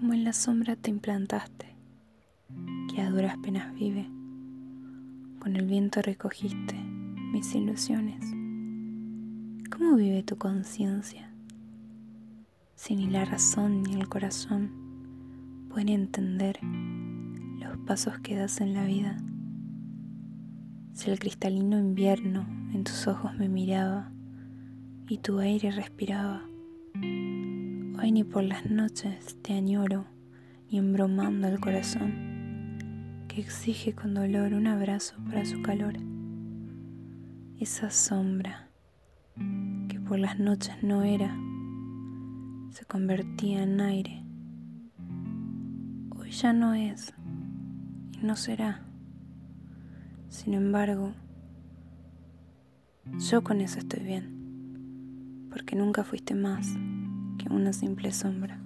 la sombra te implantaste, que a duras penas vive. Con el viento recogiste mis ilusiones. ¿Cómo vive tu conciencia? Si ni la razón ni el corazón pueden entender los pasos que das en la vida. Si el cristalino invierno en tus ojos me miraba y tu aire respiraba, hoy ni por las noches te añoro ni embromando el corazón que exige con dolor un abrazo para su calor. Esa sombra que por las noches no era, se convertía en aire. Hoy ya no es y no será. Sin embargo, yo con eso estoy bien, porque nunca fuiste más que una simple sombra.